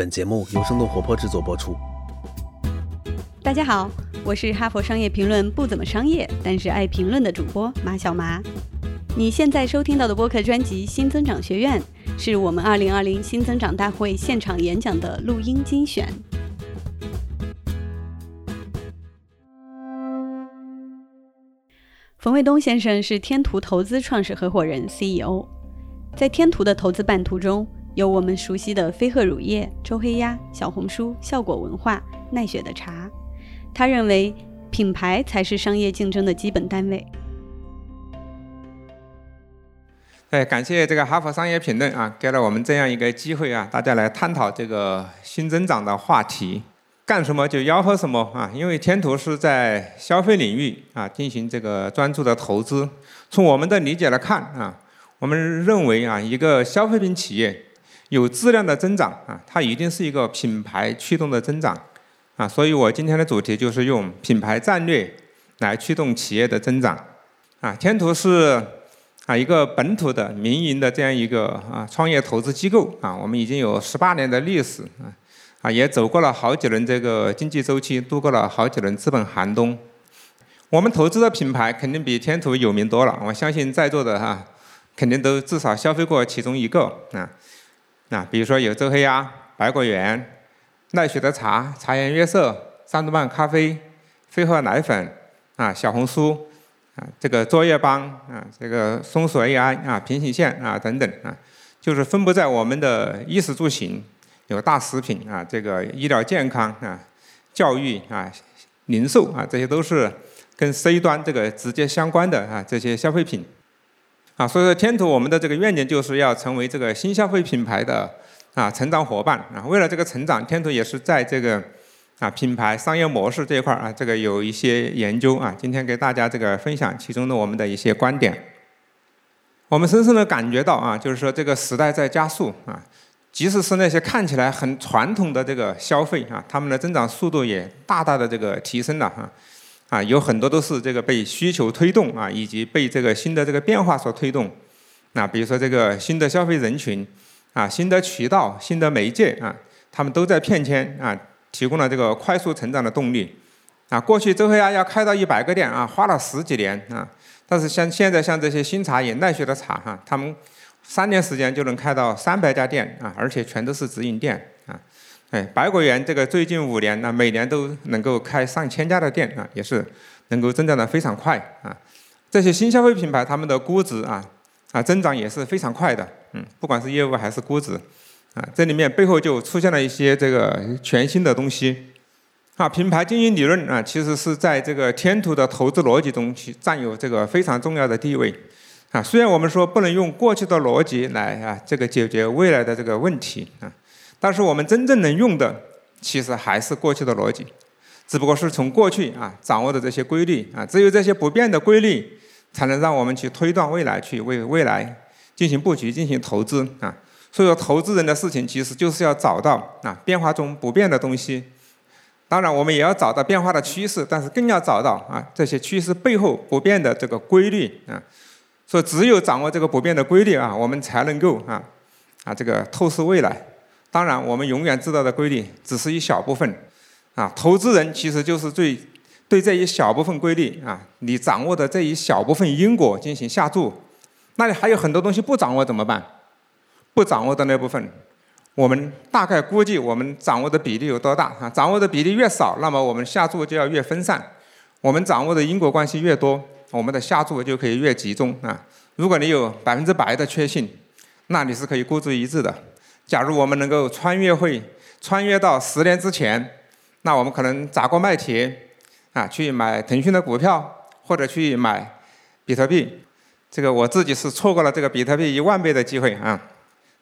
本节目由生动活泼制作播出。大家好，我是哈佛商业评论不怎么商业，但是爱评论的主播马小麻。你现在收听到的播客专辑《新增长学院》，是我们2020新增长大会现场演讲的录音精选。冯卫东先生是天图投资创始合伙人 CEO，在天图的投资版图中。有我们熟悉的飞鹤乳业、周黑鸭、小红书、效果文化、奈雪的茶。他认为，品牌才是商业竞争的基本单位。哎，感谢这个哈佛商业评论啊，给了我们这样一个机会啊，大家来探讨这个新增长的话题。干什么就吆喝什么啊？因为天图是在消费领域啊进行这个专注的投资。从我们的理解来看啊，我们认为啊，一个消费品企业。有质量的增长啊，它一定是一个品牌驱动的增长啊，所以我今天的主题就是用品牌战略来驱动企业的增长啊。天图是啊一个本土的民营的这样一个啊创业投资机构啊，我们已经有十八年的历史啊啊，也走过了好几轮这个经济周期，度过了好几轮资本寒冬。我们投资的品牌肯定比天图有名多了，我相信在座的哈肯定都至少消费过其中一个啊。啊，比如说有周黑鸭、百果园、奈雪的茶、茶颜悦色、三顿半咖啡、飞鹤奶粉啊、小红书啊、这个作业帮啊、这个松鼠 AI 啊、平行线啊等等啊，就是分布在我们的衣食住行，有大食品啊、这个医疗健康啊、教育啊、零售啊，这些都是跟 C 端这个直接相关的啊这些消费品。啊，所以说天图我们的这个愿景就是要成为这个新消费品牌的啊成长伙伴啊。为了这个成长，天图也是在这个啊品牌商业模式这一块啊，这个有一些研究啊。今天给大家这个分享其中的我们的一些观点。我们深深的感觉到啊，就是说这个时代在加速啊，即使是那些看起来很传统的这个消费啊，他们的增长速度也大大的这个提升了。啊，啊有很多都是这个被需求推动啊，以及被这个新的这个变化所推动。那比如说这个新的消费人群，啊，新的渠道、新的媒介啊，他们都在骗迁啊，提供了这个快速成长的动力。啊，过去周黑鸭要开到一百个店啊，花了十几年啊，但是像现在像这些新茶饮、奈雪的茶哈，他们三年时间就能开到三百家店啊，而且全都是直营店。哎，百果园这个最近五年呢，每年都能够开上千家的店啊，也是能够增长的非常快啊。这些新消费品牌，他们的估值啊啊增长也是非常快的，嗯，不管是业务还是估值啊，这里面背后就出现了一些这个全新的东西啊。品牌经营理论啊，其实是在这个天图的投资逻辑中去占有这个非常重要的地位啊。虽然我们说不能用过去的逻辑来啊这个解决未来的这个问题啊。但是我们真正能用的，其实还是过去的逻辑，只不过是从过去啊掌握的这些规律啊，只有这些不变的规律，才能让我们去推断未来，去为未来进行布局、进行投资啊。所以说，投资人的事情其实就是要找到啊变化中不变的东西。当然，我们也要找到变化的趋势，但是更要找到啊这些趋势背后不变的这个规律啊。所以，只有掌握这个不变的规律啊，我们才能够啊啊这个透视未来。当然，我们永远知道的规律只是一小部分，啊，投资人其实就是最对这一小部分规律啊，你掌握的这一小部分因果进行下注，那你还有很多东西不掌握怎么办？不掌握的那部分，我们大概估计我们掌握的比例有多大啊？掌握的比例越少，那么我们下注就要越分散；我们掌握的因果关系越多，我们的下注就可以越集中啊。如果你有百分之百的确信，那你是可以孤注一掷的。假如我们能够穿越会穿越到十年之前，那我们可能砸锅卖铁啊，去买腾讯的股票，或者去买比特币。这个我自己是错过了这个比特币一万倍的机会啊。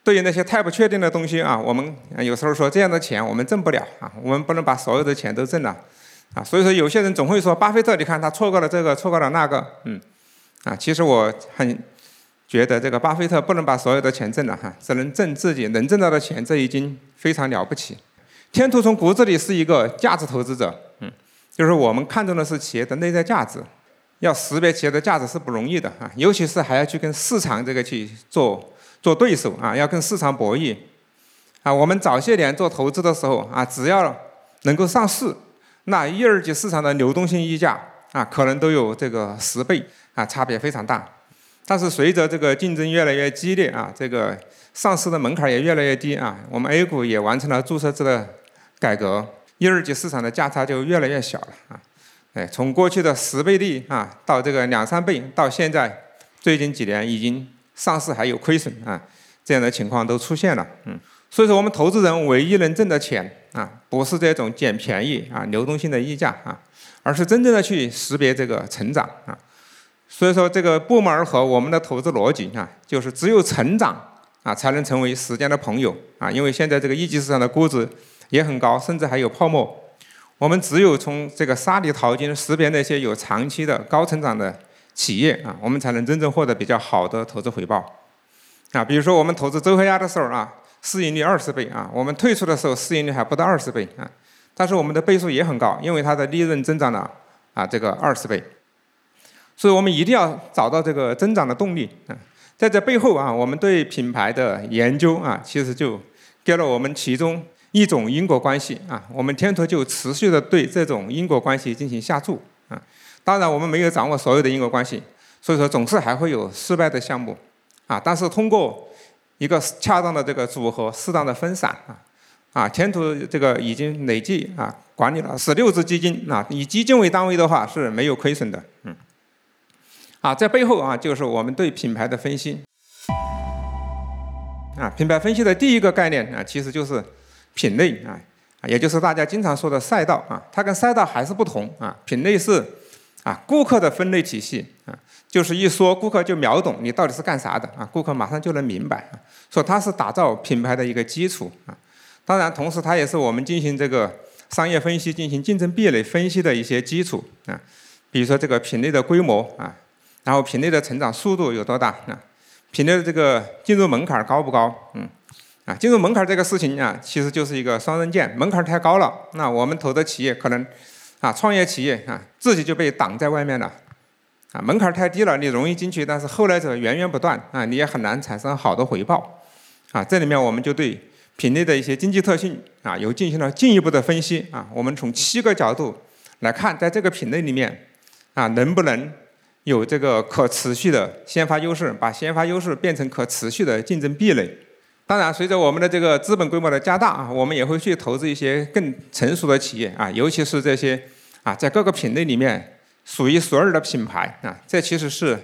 对于那些太不确定的东西啊，我们有时候说这样的钱我们挣不了啊，我们不能把所有的钱都挣了啊。所以说有些人总会说，巴菲特，你看他错过了这个，错过了那个，嗯，啊，其实我很。觉得这个巴菲特不能把所有的钱挣了哈，只能挣自己能挣到的钱，这已经非常了不起。天图从骨子里是一个价值投资者，嗯，就是我们看重的是企业的内在价值，要识别企业的价值是不容易的啊，尤其是还要去跟市场这个去做做对手啊，要跟市场博弈啊，我们早些年做投资的时候啊，只要能够上市，那一二级市场的流动性溢价啊，可能都有这个十倍啊，差别非常大。但是随着这个竞争越来越激烈啊，这个上市的门槛也越来越低啊，我们 A 股也完成了注册制的改革，一二级市场的价差就越来越小了啊。哎，从过去的十倍利啊，到这个两三倍，到现在最近几年已经上市还有亏损啊，这样的情况都出现了。嗯，所以说我们投资人唯一能挣的钱啊，不是这种捡便宜啊、流动性的溢价啊，而是真正的去识别这个成长啊。所以说，这个不谋而合，我们的投资逻辑啊，就是只有成长啊，才能成为时间的朋友啊。因为现在这个一级市场的估值也很高，甚至还有泡沫。我们只有从这个沙里淘金，识别那些有长期的高成长的企业啊，我们才能真正获得比较好的投资回报啊。比如说，我们投资周黑鸭的时候啊，市盈率二十倍啊，我们退出的时候市盈率还不到二十倍啊，但是我们的倍数也很高，因为它的利润增长了啊这个二十倍。所以我们一定要找到这个增长的动力啊，在这背后啊，我们对品牌的研究啊，其实就给了我们其中一种因果关系啊。我们天图就持续的对这种因果关系进行下注啊。当然，我们没有掌握所有的因果关系，所以说总是还会有失败的项目啊。但是通过一个恰当的这个组合、适当的分散啊，啊，天图这个已经累计啊管理了十六只基金啊，以基金为单位的话是没有亏损的，嗯。啊，在背后啊，就是我们对品牌的分析。啊，品牌分析的第一个概念啊，其实就是品类啊，也就是大家经常说的赛道啊。它跟赛道还是不同啊。品类是啊，顾客的分类体系啊，就是一说顾客就秒懂你到底是干啥的啊，顾客马上就能明白啊。说它是打造品牌的一个基础啊。当然，同时它也是我们进行这个商业分析、进行竞争壁垒分析的一些基础啊。比如说这个品类的规模啊。然后品类的成长速度有多大？啊，品类的这个进入门槛高不高？嗯，啊，进入门槛这个事情啊，其实就是一个双刃剑。门槛太高了，那我们投的企业可能啊，创业企业啊，自己就被挡在外面了。啊，门槛太低了，你容易进去，但是后来者源源不断啊，你也很难产生好的回报。啊，这里面我们就对品类的一些经济特性啊，有进行了进一步的分析啊。我们从七个角度来看，在这个品类里面啊，能不能有这个可持续的先发优势，把先发优势变成可持续的竞争壁垒。当然，随着我们的这个资本规模的加大啊，我们也会去投资一些更成熟的企业啊，尤其是这些啊，在各个品类里面数一数二的品牌啊，这其实是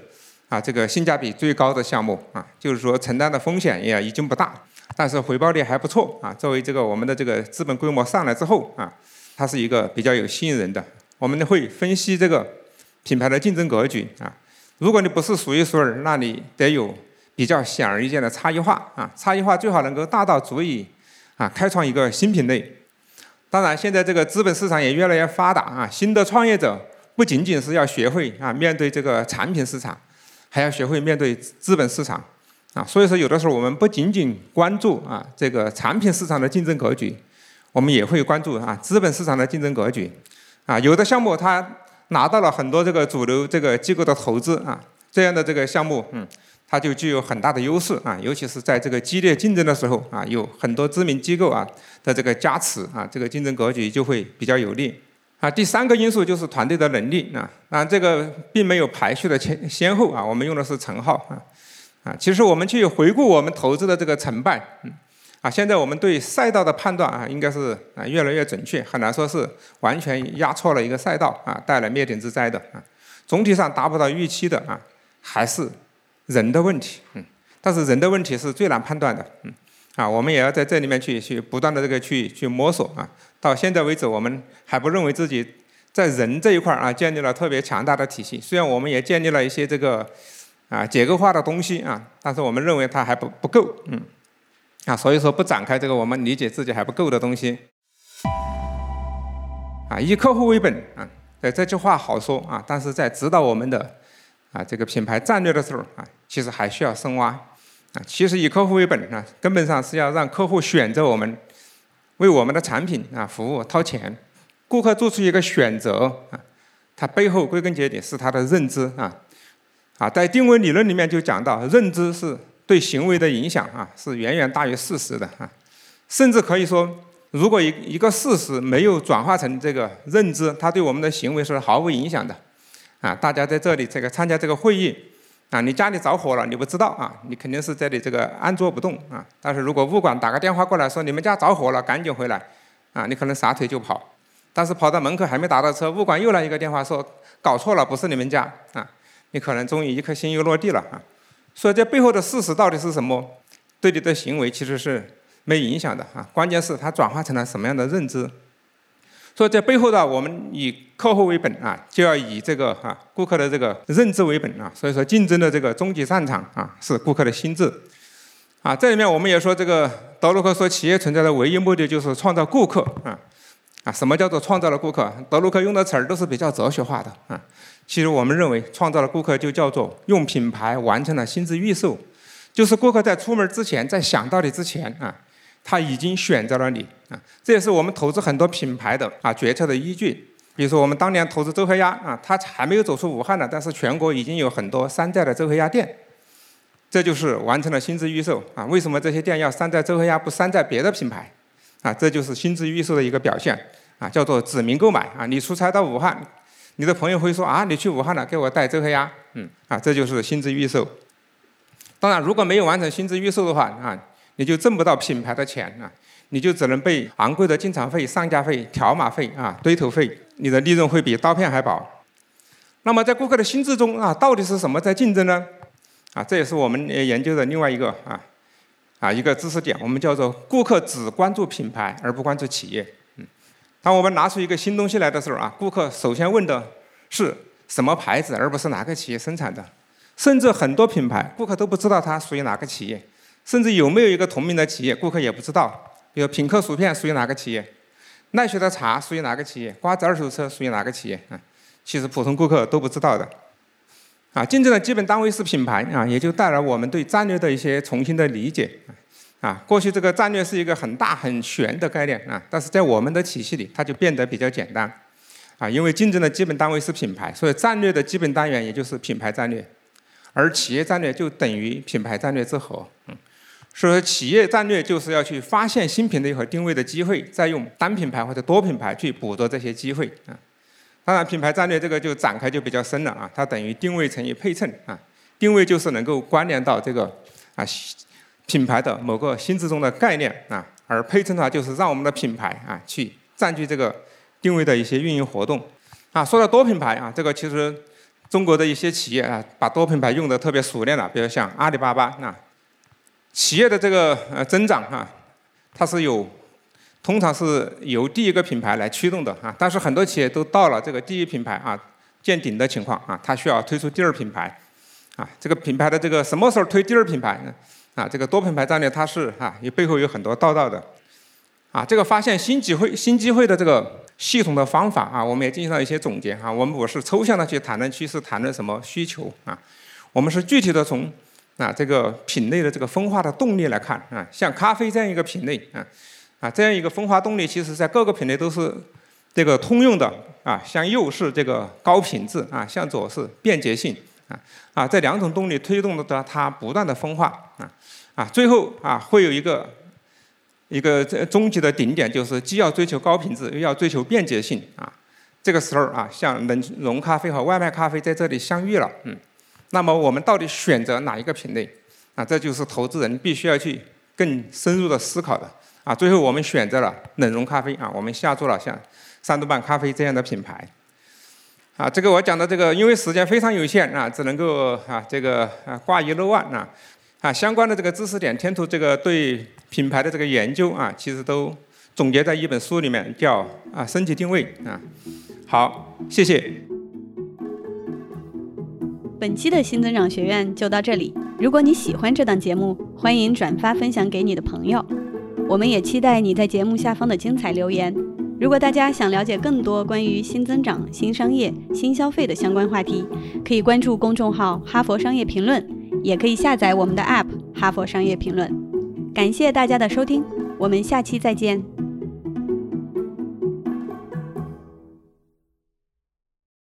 啊这个性价比最高的项目啊，就是说承担的风险也已经不大，但是回报率还不错啊。作为这个我们的这个资本规模上来之后啊，它是一个比较有吸引人的。我们会分析这个。品牌的竞争格局啊，如果你不是数一数二，那你得有比较显而易见的差异化啊，差异化最好能够大到足以啊开创一个新品类。当然，现在这个资本市场也越来越发达啊，新的创业者不仅仅是要学会啊面对这个产品市场，还要学会面对资本市场啊。所以说，有的时候我们不仅仅关注啊这个产品市场的竞争格局，我们也会关注啊资本市场的竞争格局啊。有的项目它。拿到了很多这个主流这个机构的投资啊，这样的这个项目，嗯，它就具有很大的优势啊，尤其是在这个激烈竞争的时候啊，有很多知名机构啊的这个加持啊，这个竞争格局就会比较有利啊。第三个因素就是团队的能力啊，啊，这个并没有排序的先先后啊，我们用的是乘号啊，啊，其实我们去回顾我们投资的这个成败，嗯。啊，现在我们对赛道的判断啊，应该是啊越来越准确，很难说是完全压错了一个赛道啊，带来灭顶之灾的啊。总体上达不到预期的啊，还是人的问题，嗯。但是人的问题是最难判断的，嗯。啊，我们也要在这里面去去不断的这个去去摸索啊。到现在为止，我们还不认为自己在人这一块啊建立了特别强大的体系。虽然我们也建立了一些这个啊结构化的东西啊，但是我们认为它还不不够，嗯。啊，所以说不展开这个我们理解自己还不够的东西。啊，以客户为本啊，对这句话好说啊，但是在指导我们的啊这个品牌战略的时候啊，其实还需要深挖。啊，其实以客户为本啊，根本上是要让客户选择我们，为我们的产品啊服务掏钱。顾客做出一个选择啊，他背后归根结底是他的认知啊。啊，在定位理论里面就讲到，认知是。对行为的影响啊，是远远大于事实的啊，甚至可以说，如果一一个事实没有转化成这个认知，它对我们的行为是毫无影响的。啊，大家在这里这个参加这个会议，啊，你家里着火了，你不知道啊，你肯定是这里这个安坐不动啊。但是如果物管打个电话过来说你们家着火了，赶紧回来，啊，你可能撒腿就跑。但是跑到门口还没打到车，物管又来一个电话说搞错了，不是你们家啊，你可能终于一颗心又落地了啊。所以这背后的事实到底是什么？对你的行为其实是没影响的啊，关键是它转化成了什么样的认知。所以在背后呢，我们以客户为本啊，就要以这个啊顾客的这个认知为本啊。所以说，竞争的这个终极战场啊，是顾客的心智啊。这里面我们也说，这个德鲁克说，企业存在的唯一目的就是创造顾客啊啊。什么叫做创造了顾客？德鲁克用的词儿都是比较哲学化的啊。其实我们认为，创造了顾客就叫做用品牌完成了心智预售，就是顾客在出门之前，在想到你之前啊。他已经选择了你啊，这也是我们投资很多品牌的啊决策的依据。比如说，我们当年投资周黑鸭啊，它还没有走出武汉呢，但是全国已经有很多山寨的周黑鸭店，这就是完成了心智预售啊。为什么这些店要山寨周黑鸭，不山寨别的品牌？啊，这就是心智预售的一个表现啊，叫做指名购买啊。你出差到武汉，你的朋友会说啊，你去武汉了，给我带周黑鸭，嗯啊，这就是心智预售。当然，如果没有完成心智预售的话啊。你就挣不到品牌的钱啊，你就只能被昂贵的进场费、上架费、条码费啊、堆头费，你的利润会比刀片还薄。那么在顾客的心智中啊，到底是什么在竞争呢？啊，这也是我们研究的另外一个啊啊一个知识点，我们叫做顾客只关注品牌而不关注企业。当我们拿出一个新东西来的时候啊，顾客首先问的是什么牌子，而不是哪个企业生产的。甚至很多品牌，顾客都不知道它属于哪个企业。甚至有没有一个同名的企业，顾客也不知道。比如品客薯片属于哪个企业，奈雪的茶属于哪个企业，瓜子二手车属于哪个企业啊？其实普通顾客都不知道的。啊，竞争的基本单位是品牌啊，也就带来我们对战略的一些重新的理解。啊，过去这个战略是一个很大很玄的概念啊，但是在我们的体系里，它就变得比较简单。啊，因为竞争的基本单位是品牌，所以战略的基本单元也就是品牌战略，而企业战略就等于品牌战略之和。嗯。所以说，企业战略就是要去发现新品类和定位的机会，再用单品牌或者多品牌去捕捉这些机会啊。当然，品牌战略这个就展开就比较深了啊，它等于定位乘以配衬啊。定位就是能够关联到这个啊品牌的某个心智中的概念啊，而配衬的话就是让我们的品牌啊去占据这个定位的一些运营活动啊。说到多品牌啊，这个其实中国的一些企业啊，把多品牌用的特别熟练了，比如像阿里巴巴啊。企业的这个呃增长啊，它是有，通常是由第一个品牌来驱动的啊。但是很多企业都到了这个第一品牌啊见顶的情况啊，它需要推出第二品牌，啊，这个品牌的这个什么时候推第二品牌呢？啊，这个多品牌战略它是啊，也背后有很多道道的，啊，这个发现新机会新机会的这个系统的方法啊，我们也进行了一些总结啊。我们不是抽象的去谈论趋势，谈论什么需求啊，我们是具体的从。啊，这个品类的这个分化的动力来看啊，像咖啡这样一个品类啊，啊这样一个分化动力，其实在各个品类都是这个通用的啊。向右是这个高品质啊，向左是便捷性啊啊这两种动力推动的它不断的分化啊啊，最后啊会有一个一个终极的顶点，就是既要追求高品质，又要追求便捷性啊。这个时候啊，像冷融咖啡和外卖咖啡在这里相遇了，嗯。那么我们到底选择哪一个品类？啊，这就是投资人必须要去更深入的思考的。啊，最后我们选择了冷溶咖啡啊，我们下注了像三度半咖啡这样的品牌。啊，这个我讲的这个，因为时间非常有限啊，只能够啊这个啊挂一漏万啊啊相关的这个知识点，天图这个对品牌的这个研究啊，其实都总结在一本书里面，叫啊升级定位啊。好，谢谢。本期的新增长学院就到这里。如果你喜欢这档节目，欢迎转发分享给你的朋友。我们也期待你在节目下方的精彩留言。如果大家想了解更多关于新增长、新商业、新消费的相关话题，可以关注公众号“哈佛商业评论”，也可以下载我们的 App“ 哈佛商业评论”。感谢大家的收听，我们下期再见。